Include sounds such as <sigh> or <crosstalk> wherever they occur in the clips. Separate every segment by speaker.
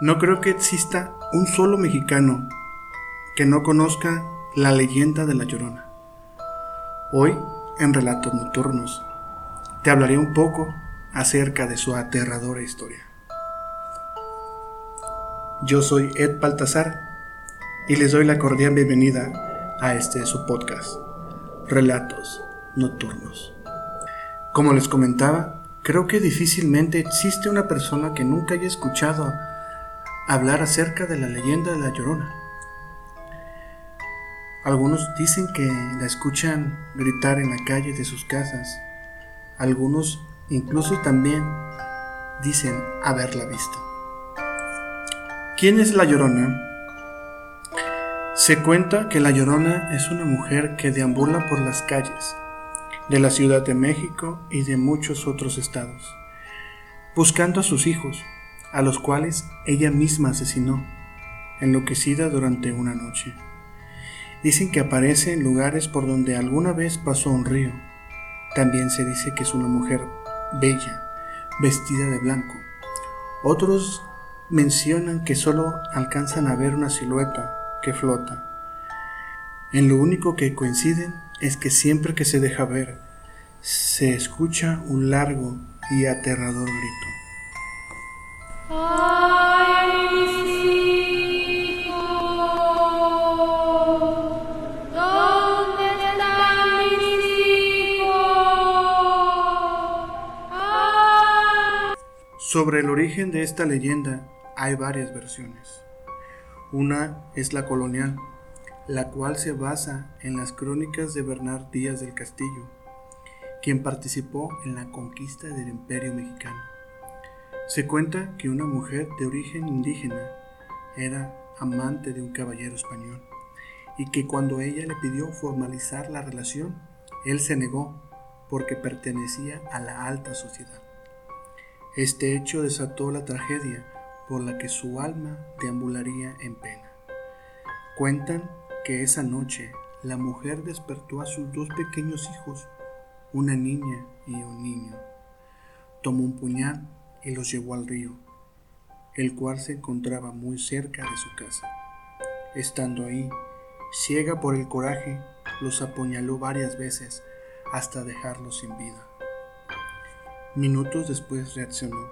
Speaker 1: No creo que exista un solo mexicano que no conozca la leyenda de la Llorona. Hoy, en Relatos Nocturnos, te hablaré un poco acerca de su aterradora historia. Yo soy Ed Baltasar y les doy la cordial bienvenida a este su podcast, Relatos Nocturnos. Como les comentaba, creo que difícilmente existe una persona que nunca haya escuchado hablar acerca de la leyenda de la Llorona. Algunos dicen que la escuchan gritar en la calle de sus casas. Algunos incluso también dicen haberla visto. ¿Quién es la Llorona? Se cuenta que la Llorona es una mujer que deambula por las calles de la Ciudad de México y de muchos otros estados, buscando a sus hijos, a los cuales ella misma asesinó, enloquecida durante una noche. Dicen que aparece en lugares por donde alguna vez pasó un río. También se dice que es una mujer bella, vestida de blanco. Otros mencionan que solo alcanzan a ver una silueta que flota. En lo único que coinciden es que siempre que se deja ver, se escucha un largo y aterrador grito. Sobre el origen de esta leyenda hay varias versiones. Una es la colonial, la cual se basa en las crónicas de Bernard Díaz del Castillo, quien participó en la conquista del imperio mexicano. Se cuenta que una mujer de origen indígena era amante de un caballero español y que cuando ella le pidió formalizar la relación, él se negó porque pertenecía a la alta sociedad. Este hecho desató la tragedia por la que su alma deambularía en pena. Cuentan que esa noche la mujer despertó a sus dos pequeños hijos, una niña y un niño. Tomó un puñal y los llevó al río, el cual se encontraba muy cerca de su casa. Estando ahí, ciega por el coraje, los apuñaló varias veces hasta dejarlos sin vida. Minutos después reaccionó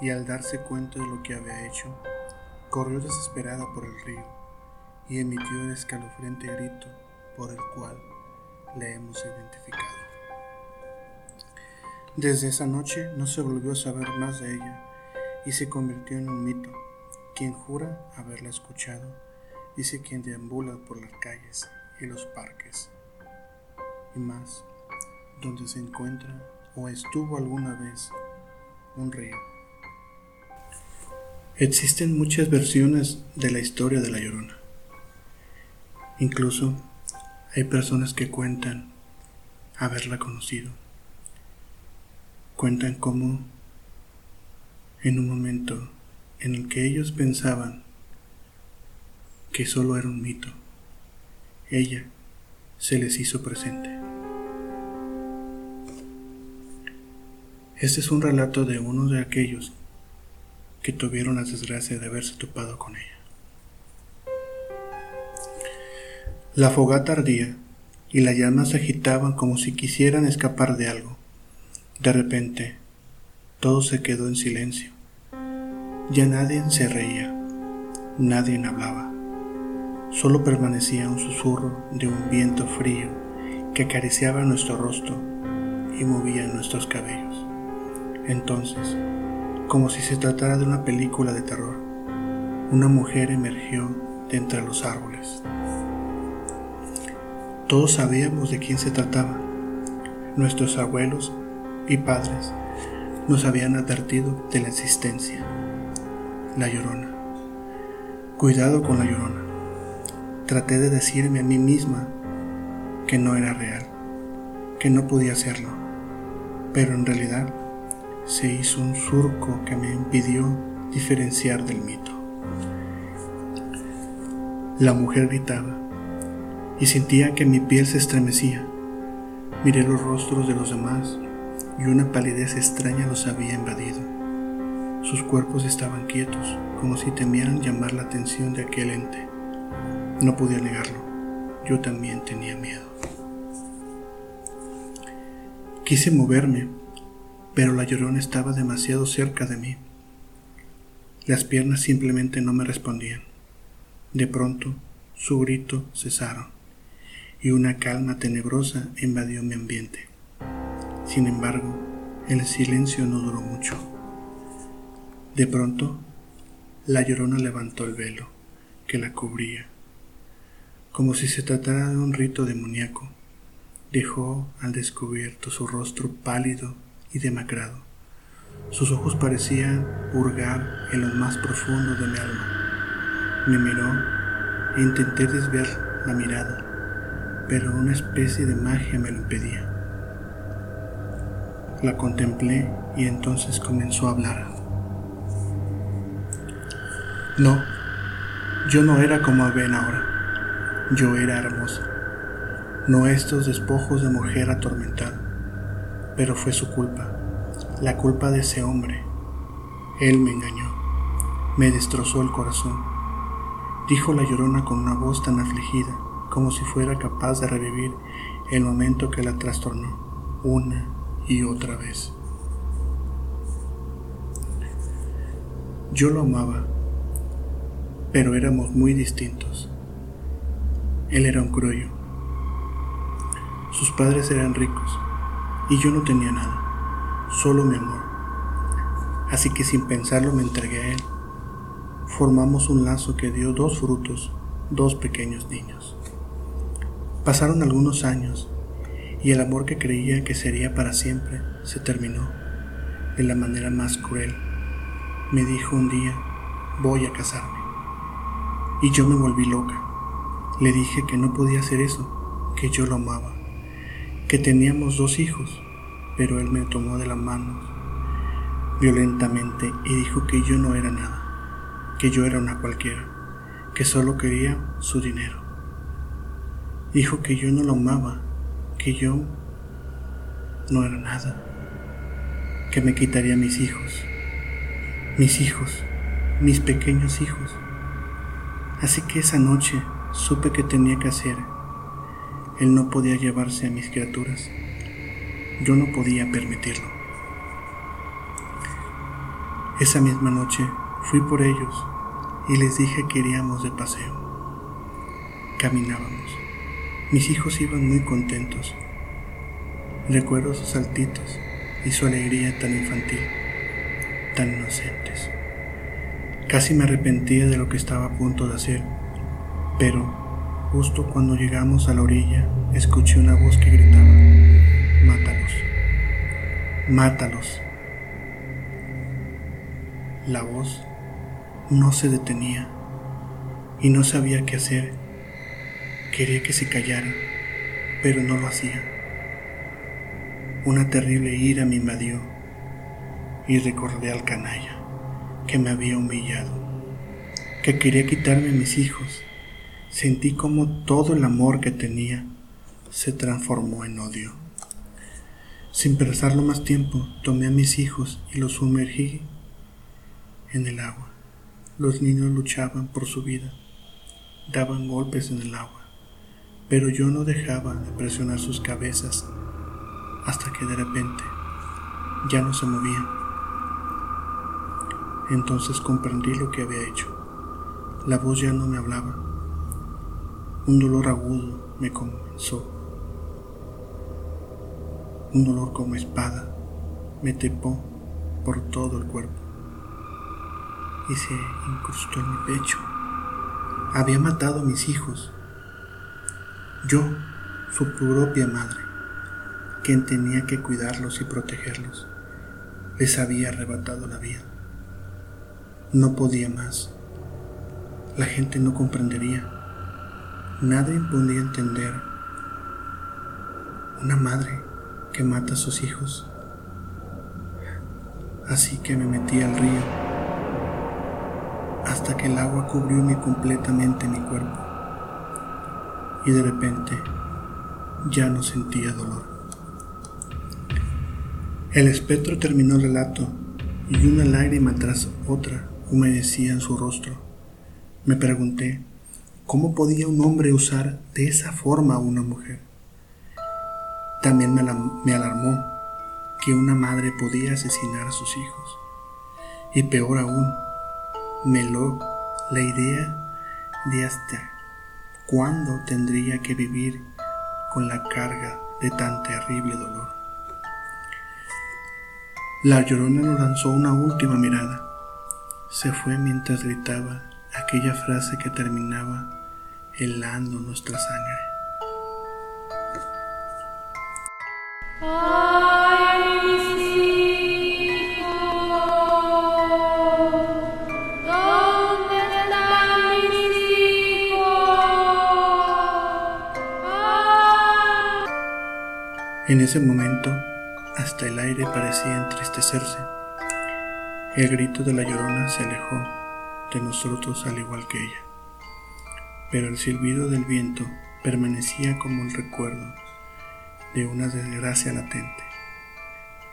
Speaker 1: y al darse cuenta de lo que había hecho, corrió desesperada por el río y emitió el escalofriante grito por el cual le hemos identificado. Desde esa noche no se volvió a saber más de ella y se convirtió en un mito. Quien jura haberla escuchado dice quien deambula por las calles y los parques y más donde se encuentra o estuvo alguna vez un río. Existen muchas versiones de la historia de la Llorona. Incluso hay personas que cuentan haberla conocido. Cuentan cómo en un momento en el que ellos pensaban que solo era un mito, ella se les hizo presente. Este es un relato de uno de aquellos que tuvieron la desgracia de haberse topado con ella. La fogata ardía y las llamas se agitaban como si quisieran escapar de algo. De repente, todo se quedó en silencio. Ya nadie se reía, nadie hablaba. Solo permanecía un susurro de un viento frío que acariciaba nuestro rostro y movía nuestros cabellos. Entonces, como si se tratara de una película de terror, una mujer emergió de entre los árboles. Todos sabíamos de quién se trataba. Nuestros abuelos y padres nos habían advertido de la existencia. La llorona. Cuidado con la llorona. Traté de decirme a mí misma que no era real, que no podía serlo, pero en realidad se hizo un surco que me impidió diferenciar del mito. La mujer gritaba, y sentía que mi piel se estremecía. Miré los rostros de los demás y una palidez extraña los había invadido. Sus cuerpos estaban quietos, como si temieran llamar la atención de aquel ente. No podía negarlo, yo también tenía miedo. Quise moverme, pero la llorona estaba demasiado cerca de mí. Las piernas simplemente no me respondían. De pronto, su grito cesaron y una calma tenebrosa invadió mi ambiente. Sin embargo, el silencio no duró mucho. De pronto, la llorona levantó el velo que la cubría, como si se tratara de un rito demoníaco. Dejó al descubierto su rostro pálido y demacrado. Sus ojos parecían hurgar en lo más profundo de mi alma. Me miró e intenté desviar la mirada, pero una especie de magia me lo impedía. La contemplé y entonces comenzó a hablar. No, yo no era como ven ahora. Yo era hermosa. No estos despojos de mujer atormentada. Pero fue su culpa, la culpa de ese hombre. Él me engañó, me destrozó el corazón. Dijo la llorona con una voz tan afligida como si fuera capaz de revivir el momento que la trastornó una y otra vez. Yo lo amaba, pero éramos muy distintos. Él era un crollo. Sus padres eran ricos y yo no tenía nada, solo mi amor. Así que sin pensarlo me entregué a él. Formamos un lazo que dio dos frutos, dos pequeños niños. Pasaron algunos años y el amor que creía que sería para siempre se terminó de la manera más cruel. Me dijo un día, voy a casarme. Y yo me volví loca. Le dije que no podía hacer eso, que yo lo amaba, que teníamos dos hijos, pero él me tomó de la mano violentamente y dijo que yo no era nada, que yo era una cualquiera, que solo quería su dinero. Dijo que yo no lo amaba, que yo no era nada, que me quitaría mis hijos, mis hijos, mis pequeños hijos. Así que esa noche supe que tenía que hacer. Él no podía llevarse a mis criaturas. Yo no podía permitirlo. Esa misma noche fui por ellos y les dije que iríamos de paseo. Caminábamos. Mis hijos iban muy contentos. Recuerdo sus saltitos y su alegría tan infantil, tan inocentes. Casi me arrepentía de lo que estaba a punto de hacer, pero justo cuando llegamos a la orilla escuché una voz que gritaba, mátalos, mátalos. La voz no se detenía y no sabía qué hacer Quería que se callara, pero no lo hacía. Una terrible ira me invadió y recordé al canalla que me había humillado, que quería quitarme a mis hijos. Sentí como todo el amor que tenía se transformó en odio. Sin pensarlo más tiempo, tomé a mis hijos y los sumergí en el agua. Los niños luchaban por su vida, daban golpes en el agua pero yo no dejaba de presionar sus cabezas hasta que de repente ya no se movían. Entonces comprendí lo que había hecho. La voz ya no me hablaba. Un dolor agudo me comenzó. Un dolor como espada me tepó por todo el cuerpo y se incrustó en mi pecho. Había matado a mis hijos yo, su propia madre, quien tenía que cuidarlos y protegerlos, les había arrebatado la vida. No podía más. La gente no comprendería. Nadie podía entender. Una madre que mata a sus hijos. Así que me metí al río hasta que el agua cubrió completamente mi cuerpo y de repente ya no sentía dolor. El espectro terminó el relato y una lágrima tras otra humedecían su rostro. Me pregunté, ¿cómo podía un hombre usar de esa forma a una mujer? También me, me alarmó que una madre podía asesinar a sus hijos. Y peor aún, me lo la idea de hasta cuándo tendría que vivir con la carga de tan terrible dolor. La llorona nos lanzó una última mirada. Se fue mientras gritaba aquella frase que terminaba helando nuestra sangre. En ese momento, hasta el aire parecía entristecerse. El grito de la llorona se alejó de nosotros al igual que ella, pero el silbido del viento permanecía como el recuerdo de una desgracia latente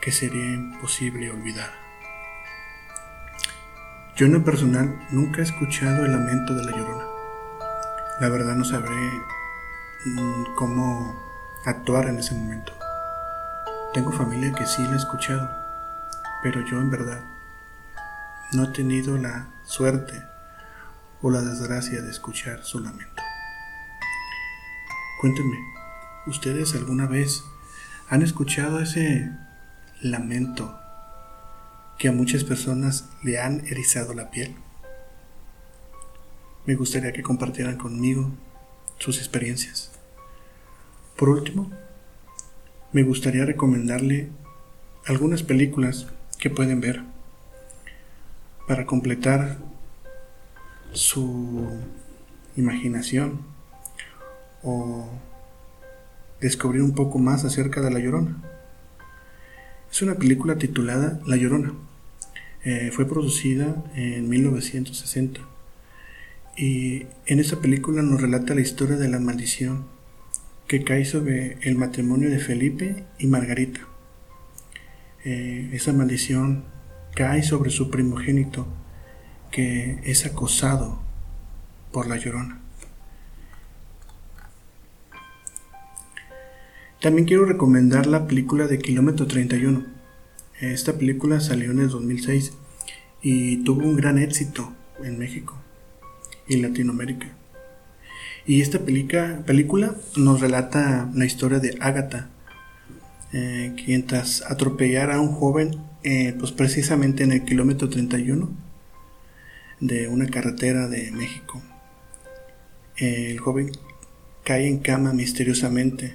Speaker 1: que sería imposible olvidar. Yo en lo personal nunca he escuchado el lamento de la llorona. La verdad no sabré mm, cómo actuar en ese momento. Tengo familia que sí la ha escuchado, pero yo en verdad no he tenido la suerte o la desgracia de escuchar su lamento. Cuéntenme, ¿ustedes alguna vez han escuchado ese lamento que a muchas personas le han erizado la piel? Me gustaría que compartieran conmigo sus experiencias. Por último, me gustaría recomendarle algunas películas que pueden ver para completar su imaginación o descubrir un poco más acerca de La Llorona. Es una película titulada La Llorona. Eh, fue producida en 1960 y en esta película nos relata la historia de la maldición que cae sobre el matrimonio de Felipe y Margarita. Eh, esa maldición cae sobre su primogénito que es acosado por la llorona. También quiero recomendar la película de Kilómetro 31. Esta película salió en el 2006 y tuvo un gran éxito en México y Latinoamérica. Y esta película nos relata la historia de Agatha, eh, quien tras atropellar a un joven, eh, pues precisamente en el kilómetro 31 de una carretera de México, el joven cae en cama misteriosamente.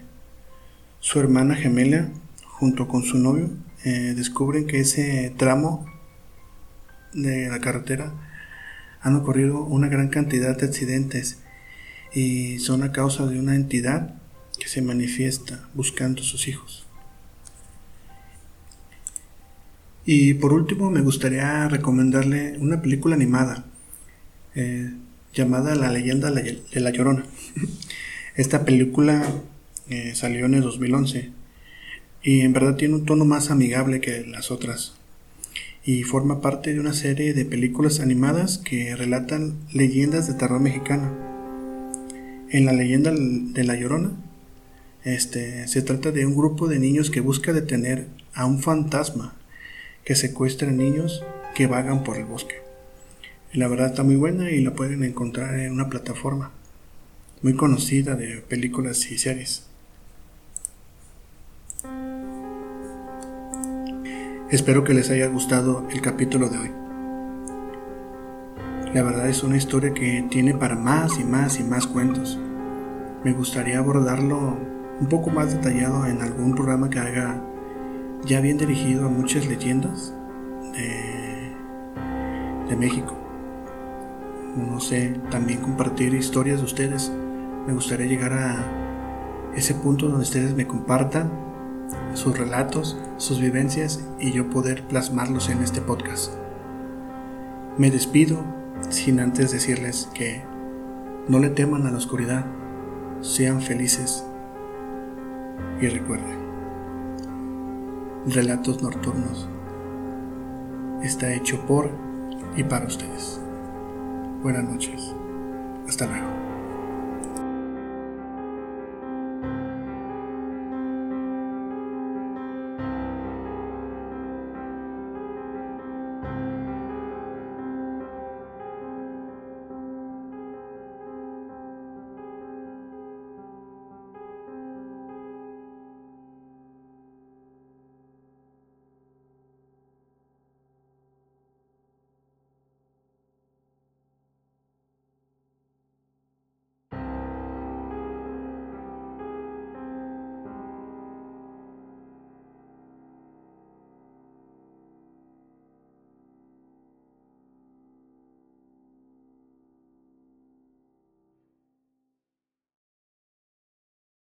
Speaker 1: Su hermana gemela, junto con su novio, eh, descubren que ese tramo de la carretera han ocurrido una gran cantidad de accidentes y son a causa de una entidad que se manifiesta buscando a sus hijos. Y por último me gustaría recomendarle una película animada eh, llamada La leyenda de la Llorona. <laughs> Esta película eh, salió en el 2011 y en verdad tiene un tono más amigable que las otras y forma parte de una serie de películas animadas que relatan leyendas de terror mexicano en la leyenda de La Llorona, este, se trata de un grupo de niños que busca detener a un fantasma que secuestra niños que vagan por el bosque. La verdad está muy buena y la pueden encontrar en una plataforma muy conocida de películas y series. Espero que les haya gustado el capítulo de hoy. La verdad es una historia que tiene para más y más y más cuentos. Me gustaría abordarlo un poco más detallado en algún programa que haga ya bien dirigido a muchas leyendas de, México. No sé, también compartir historias de ustedes. Me gustaría llegar a ese punto donde ustedes me compartan sus relatos, sus vivencias y yo poder plasmarlos en este podcast. Me despido sin antes decirles que no le teman a la oscuridad, sean felices y recuerden, relatos nocturnos está hecho por y para ustedes. Buenas noches. Hasta luego.